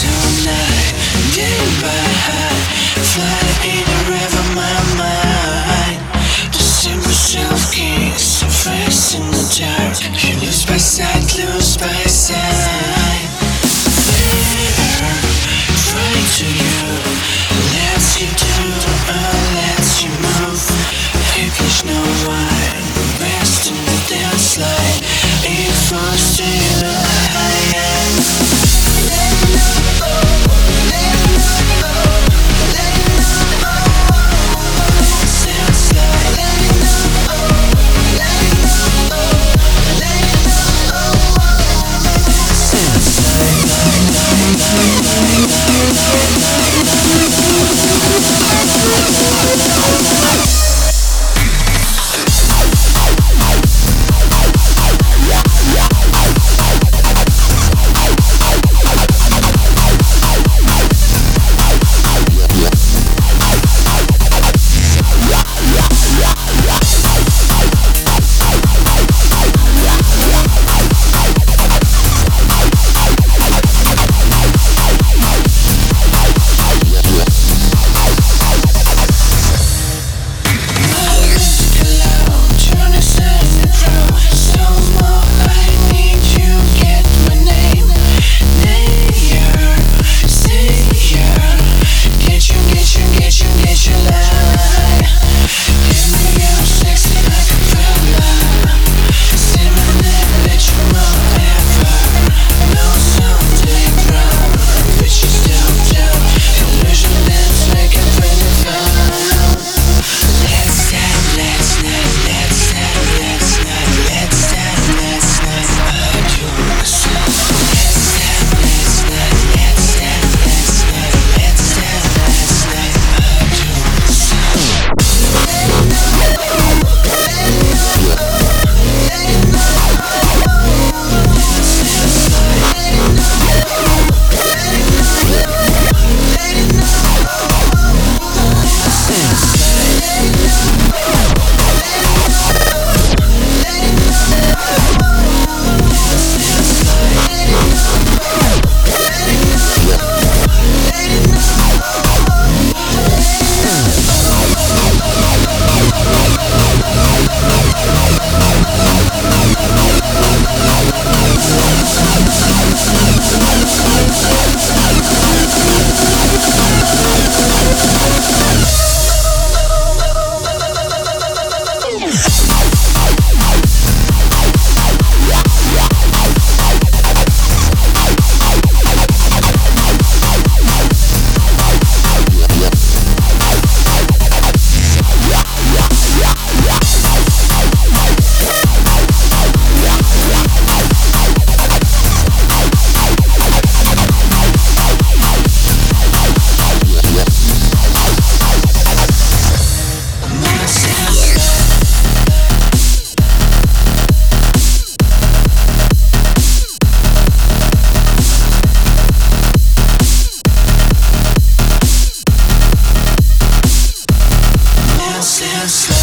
tonight, getting by high, fly in the river, sensação.